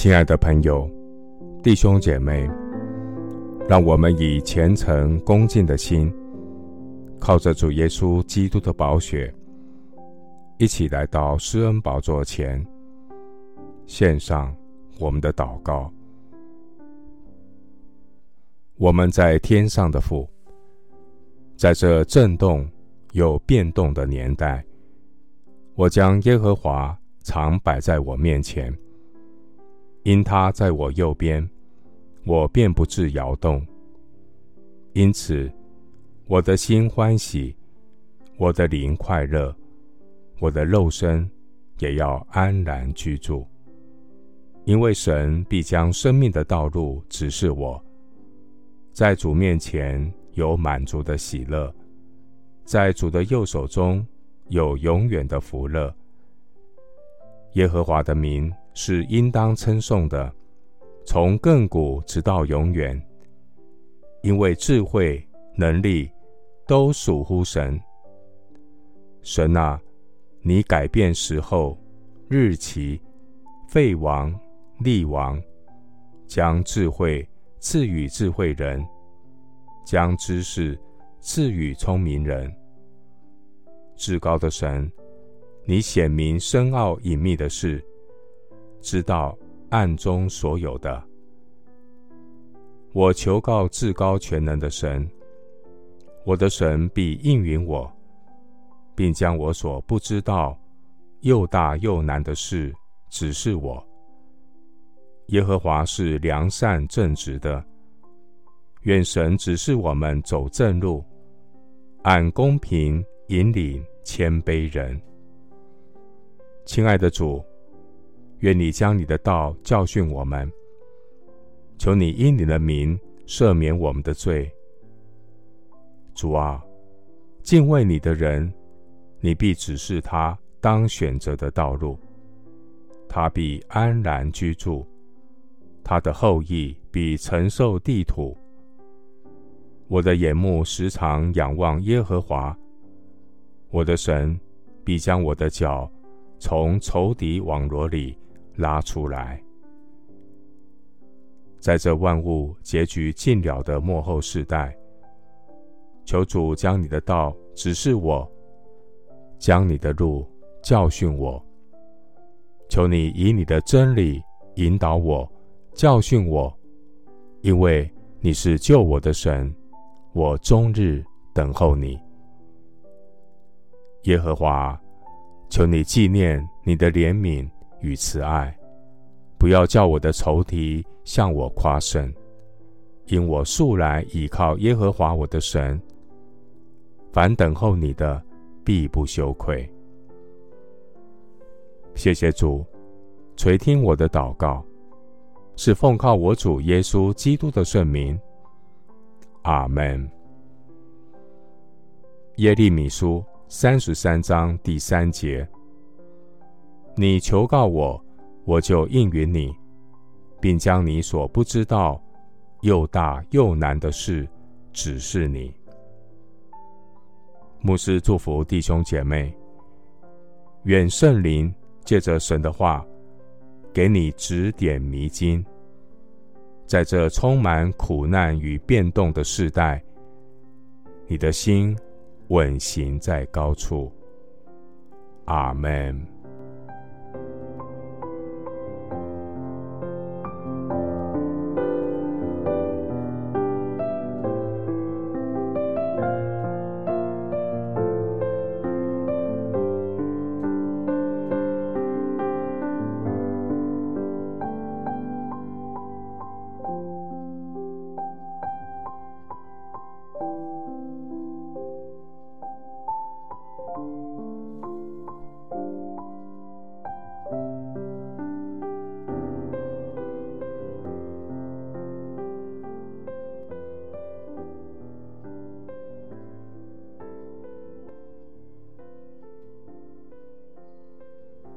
亲爱的朋友、弟兄姐妹，让我们以虔诚恭敬的心，靠着主耶稣基督的宝血，一起来到施恩宝座前，献上我们的祷告。我们在天上的父，在这震动又变动的年代，我将耶和华常摆在我面前。因他在我右边，我便不致摇动。因此，我的心欢喜，我的灵快乐，我的肉身也要安然居住。因为神必将生命的道路指示我，在主面前有满足的喜乐，在主的右手中有永远的福乐。耶和华的名。是应当称颂的，从亘古直到永远。因为智慧、能力都属乎神。神啊，你改变时候、日期，废王、立王，将智慧赐予智慧人，将知识赐予聪明人。至高的神，你显明深奥隐秘的事。知道暗中所有的，我求告至高全能的神，我的神必应允我，并将我所不知道又大又难的事指示我。耶和华是良善正直的，愿神指示我们走正路，按公平引领谦卑人。亲爱的主。愿你将你的道教训我们，求你因你的名赦免我们的罪。主啊，敬畏你的人，你必指示他当选择的道路，他必安然居住，他的后裔必承受地土。我的眼目时常仰望耶和华，我的神必将我的脚从仇敌网罗里拉出来，在这万物结局尽了的末后世代，求主将你的道指示我，将你的路教训我。求你以你的真理引导我，教训我，因为你是救我的神，我终日等候你。耶和华，求你纪念你的怜悯。与慈爱，不要叫我的仇敌向我夸胜，因我素来倚靠耶和华我的神。凡等候你的，必不羞愧。谢谢主垂听我的祷告，是奉靠我主耶稣基督的圣名。阿门。耶利米书三十三章第三节。你求告我，我就应允你，并将你所不知道又大又难的事指示你。牧师祝福弟兄姐妹，愿圣灵借着神的话，给你指点迷津，在这充满苦难与变动的世代，你的心稳行在高处。阿门。